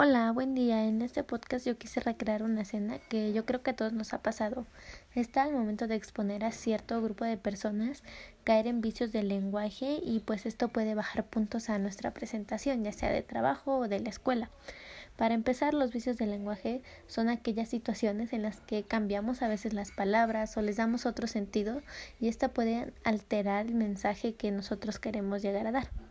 Hola, buen día. En este podcast yo quise recrear una escena que yo creo que a todos nos ha pasado. Está al momento de exponer a cierto grupo de personas caer en vicios del lenguaje y pues esto puede bajar puntos a nuestra presentación, ya sea de trabajo o de la escuela. Para empezar, los vicios del lenguaje son aquellas situaciones en las que cambiamos a veces las palabras o les damos otro sentido y esta puede alterar el mensaje que nosotros queremos llegar a dar.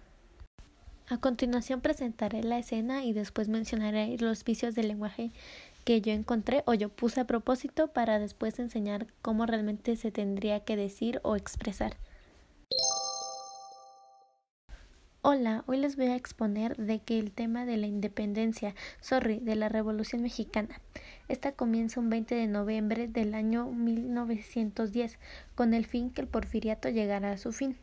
A continuación presentaré la escena y después mencionaré los vicios del lenguaje que yo encontré o yo puse a propósito para después enseñar cómo realmente se tendría que decir o expresar. Hola, hoy les voy a exponer de que el tema de la independencia, sorry, de la Revolución Mexicana. Esta comienza un 20 de noviembre del año 1910 con el fin que el porfiriato llegara a su fin.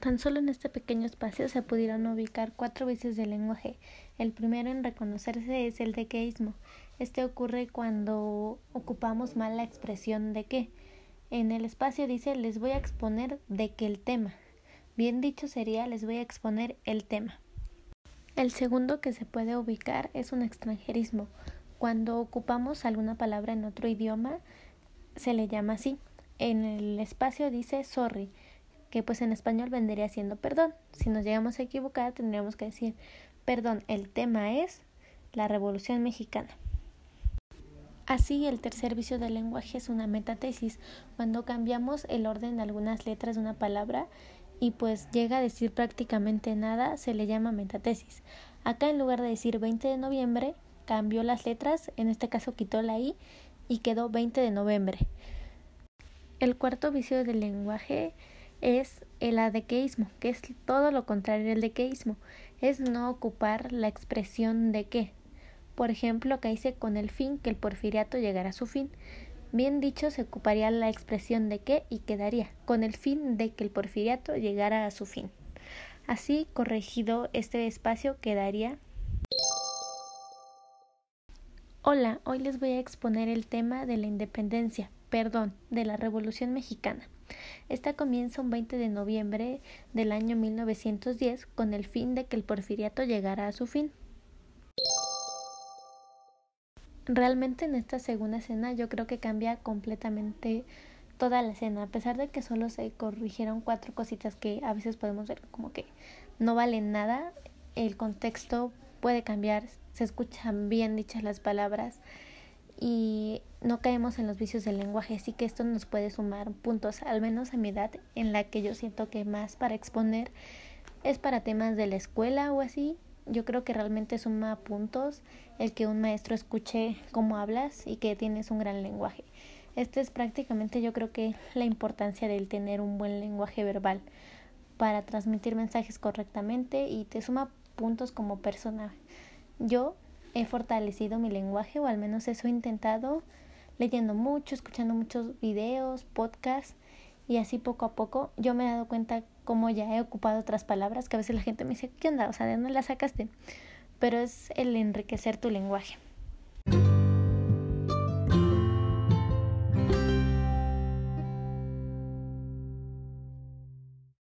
Tan solo en este pequeño espacio se pudieron ubicar cuatro vicios del lenguaje. El primero en reconocerse es el dequeísmo. Este ocurre cuando ocupamos mal la expresión de que. En el espacio dice les voy a exponer de que el tema. Bien dicho sería les voy a exponer el tema. El segundo que se puede ubicar es un extranjerismo. Cuando ocupamos alguna palabra en otro idioma se le llama así. En el espacio dice sorry que pues en español vendría siendo perdón. Si nos llegamos a equivocar, tendríamos que decir perdón, el tema es la Revolución Mexicana. Así, el tercer vicio del lenguaje es una metatesis, cuando cambiamos el orden de algunas letras de una palabra y pues llega a decir prácticamente nada, se le llama metatesis. Acá en lugar de decir 20 de noviembre, cambió las letras, en este caso quitó la i y quedó 20 de noviembre. El cuarto vicio del lenguaje es el adequeísmo, que es todo lo contrario del dequeísmo, es no ocupar la expresión de que. Por ejemplo, que dice con el fin que el porfiriato llegara a su fin. Bien dicho, se ocuparía la expresión de que y quedaría con el fin de que el porfiriato llegara a su fin. Así, corregido este espacio, quedaría Hola, hoy les voy a exponer el tema de la independencia, perdón, de la Revolución Mexicana. Esta comienza un 20 de noviembre del año 1910 con el fin de que el porfiriato llegara a su fin. Realmente en esta segunda escena yo creo que cambia completamente toda la escena, a pesar de que solo se corrigieron cuatro cositas que a veces podemos ver como que no valen nada, el contexto puede cambiar, se escuchan bien dichas las palabras y no caemos en los vicios del lenguaje, así que esto nos puede sumar puntos, al menos a mi edad, en la que yo siento que más para exponer es para temas de la escuela o así. Yo creo que realmente suma puntos el que un maestro escuche cómo hablas y que tienes un gran lenguaje. Este es prácticamente yo creo que la importancia del tener un buen lenguaje verbal para transmitir mensajes correctamente y te suma puntos como persona. Yo he fortalecido mi lenguaje o al menos eso he intentado leyendo mucho, escuchando muchos videos, podcasts y así poco a poco yo me he dado cuenta cómo ya he ocupado otras palabras que a veces la gente me dice, ¿qué onda? O sea, ¿de dónde las sacaste? Pero es el enriquecer tu lenguaje.